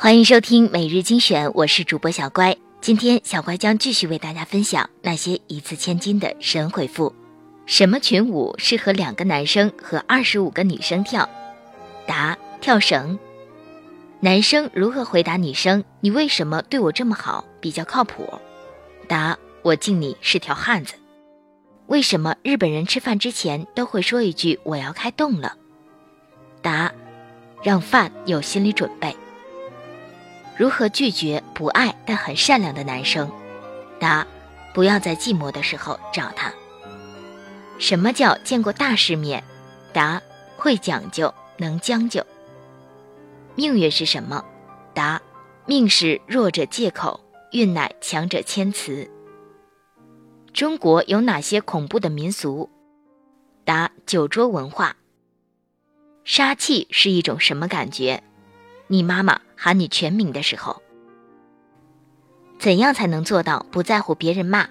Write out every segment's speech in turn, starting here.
欢迎收听每日精选，我是主播小乖。今天小乖将继续为大家分享那些一字千金的神回复。什么群舞适合两个男生和二十五个女生跳？答：跳绳。男生如何回答女生？你为什么对我这么好？比较靠谱。答：我敬你是条汉子。为什么日本人吃饭之前都会说一句“我要开动了”？答：让饭有心理准备。如何拒绝不爱但很善良的男生？答：不要在寂寞的时候找他。什么叫见过大世面？答：会讲究，能将就。命运是什么？答：命是弱者借口，运乃强者谦辞。中国有哪些恐怖的民俗？答：酒桌文化。杀气是一种什么感觉？你妈妈喊你全名的时候，怎样才能做到不在乎别人骂？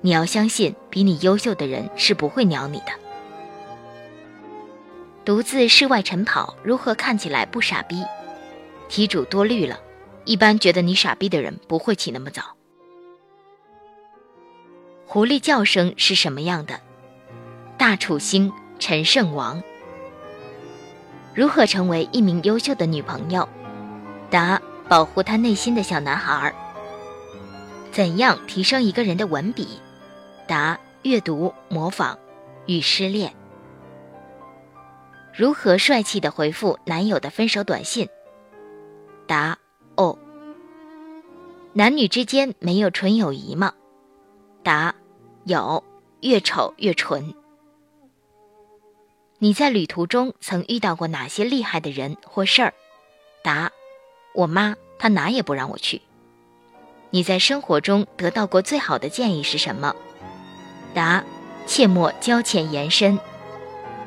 你要相信，比你优秀的人是不会鸟你的。独自室外晨跑，如何看起来不傻逼？题主多虑了，一般觉得你傻逼的人不会起那么早。狐狸叫声是什么样的？大楚兴，陈胜王。如何成为一名优秀的女朋友？答：保护他内心的小男孩。怎样提升一个人的文笔？答：阅读、模仿、与失恋。如何帅气的回复男友的分手短信？答：哦。男女之间没有纯友谊吗？答：有，越丑越纯。你在旅途中曾遇到过哪些厉害的人或事儿？答：我妈，她哪也不让我去。你在生活中得到过最好的建议是什么？答：切莫交浅言深。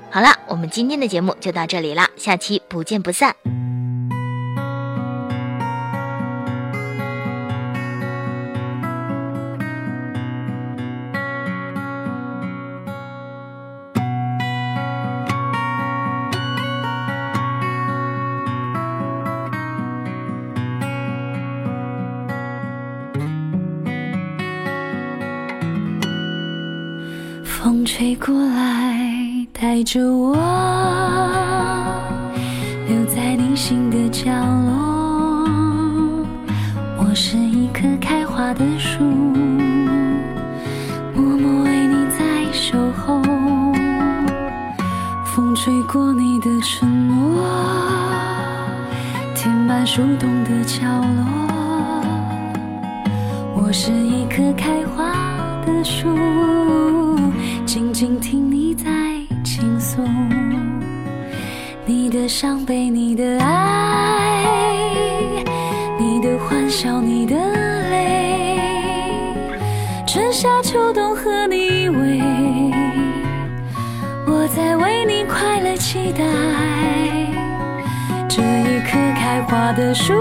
好了，我们今天的节目就到这里了，下期不见不散。吹过来，带着我留在你心的角落。我是一棵开花的树，默默为你在守候。风吹过你的承诺，填满树洞的角落。我是一棵开花的树。静静听你在倾诉，你的伤悲，你的爱，你的欢笑，你的泪，春夏秋冬和你依偎，我在为你快乐期待，这一棵开花的树，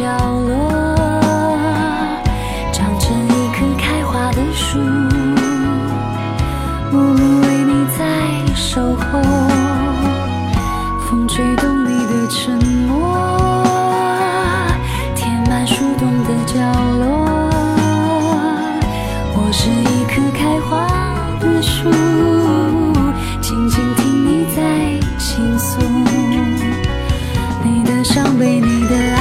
角落，长成一棵开花的树，默默为你在守候。风吹动你的沉默，填满树洞的角落。我是一棵开花的树，静静听你在倾诉，你的伤悲，你的爱，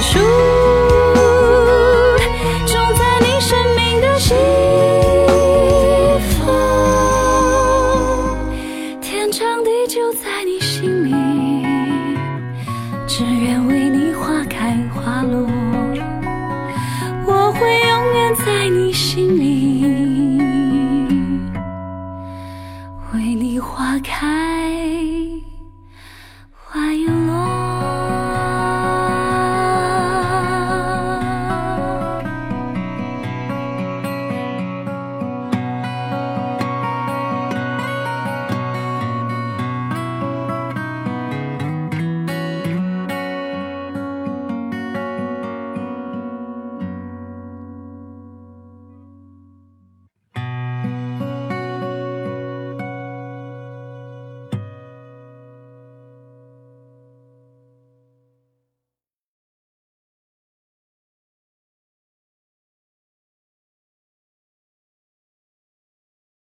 树。种在你生命的西方，天长地久在你心里，只愿